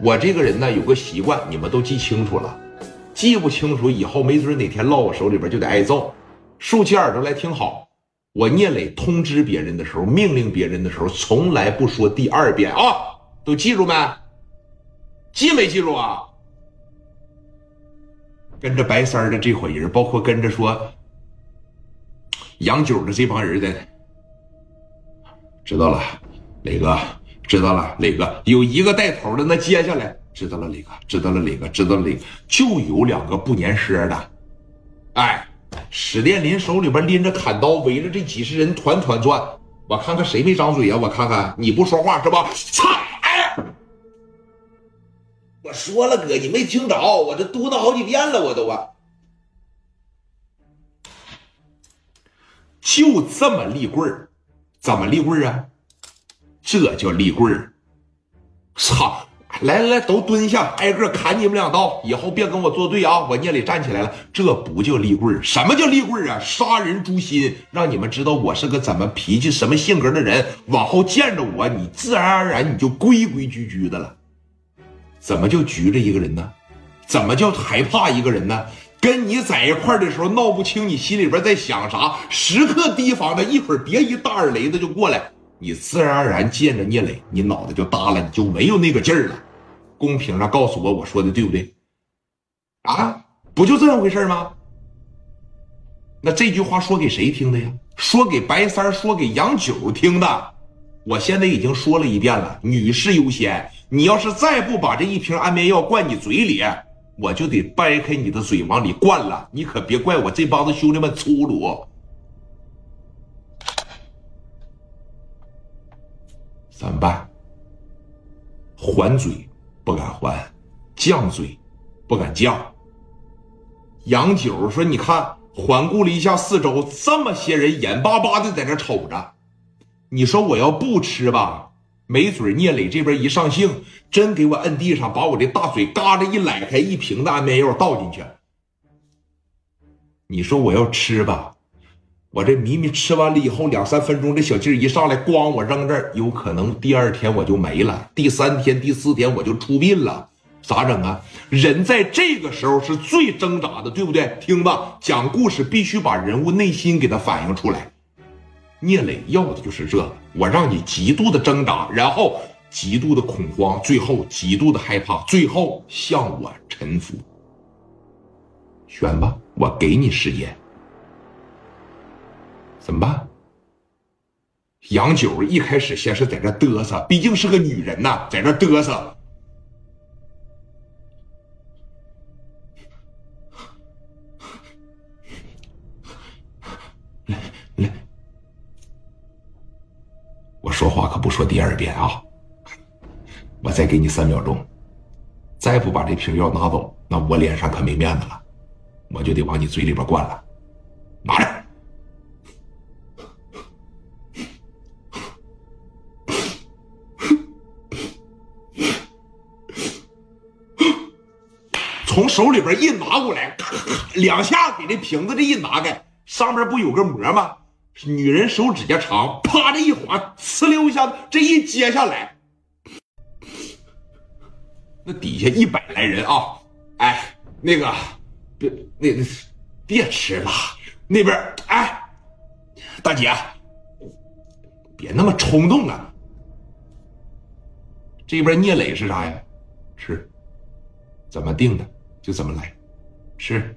我这个人呢有个习惯，你们都记清楚了，记不清楚以后没准哪天落我手里边就得挨揍。竖起耳朵来听好，我聂磊通知别人的时候，命令别人的时候，从来不说第二遍啊，都记住没？记没记住啊？跟着白三的这伙人，包括跟着说杨九的这帮人的，知道了，磊哥。知道了，磊哥有一个带头的，那接下来知道了，磊哥知道了，磊哥知道了，磊哥就有两个不粘舌的。哎，史殿林手里边拎着砍刀，围着这几十人团团转。我看看谁没张嘴呀？我看看你不说话是吧？操！哎，我说了哥，你没听着？我这嘟囔好几遍了，我都啊，就这么立棍儿，怎么立棍儿啊？这叫立棍儿，操！来来来，都蹲下，挨个砍你们两刀。以后别跟我作对啊！我聂磊站起来了，这不叫立棍儿，什么叫立棍儿啊？杀人诛心，让你们知道我是个怎么脾气、什么性格的人。往后见着我，你自然而然你就规规矩矩的了。怎么叫局着一个人呢？怎么叫害怕一个人呢？跟你在一块儿的时候闹不清你心里边在想啥，时刻提防着，一会儿别一大耳雷子就过来。你自然而然见着聂磊，你脑袋就耷了，你就没有那个劲儿了。公屏上告诉我，我说的对不对？啊，不就这么回事吗？那这句话说给谁听的呀？说给白三说给杨九听的。我现在已经说了一遍了，女士优先。你要是再不把这一瓶安眠药灌你嘴里，我就得掰开你的嘴往里灌了。你可别怪我这帮子兄弟们粗鲁。怎么办？还嘴不敢还，犟嘴不敢犟。杨九说：“你看，环顾了一下四周，这么些人眼巴巴的在这瞅着。你说我要不吃吧，没准聂磊这边一上兴，真给我摁地上，把我这大嘴嘎着一崴开，一瓶子安眠药倒进去。你说我要吃吧？”我这米米吃完了以后，两三分钟，这小劲儿一上来，咣，我扔这儿，有可能第二天我就没了，第三天、第四天我就出殡了，咋整啊？人在这个时候是最挣扎的，对不对？听吧，讲故事必须把人物内心给他反映出来。聂磊要的就是这，我让你极度的挣扎，然后极度的恐慌，最后极度的害怕，最后向我臣服。选吧，我给你时间。怎么办？杨九一开始先是在这嘚瑟，毕竟是个女人呐，在这嘚瑟。来来，我说话可不说第二遍啊！我再给你三秒钟，再不把这瓶药拿走，那我脸上可没面子了，我就得往你嘴里边灌了，拿着。从手里边一拿过来，咔咔两下给这瓶子这一拿开，上面不有个膜吗？女人手指甲长，啪这一划，呲溜一下子，这一接下来，那底下一百来人啊！哎，那个，别那那，别吃了，那边哎，大姐，别那么冲动啊！这边聂磊是啥呀？吃，怎么定的？就怎么来，吃。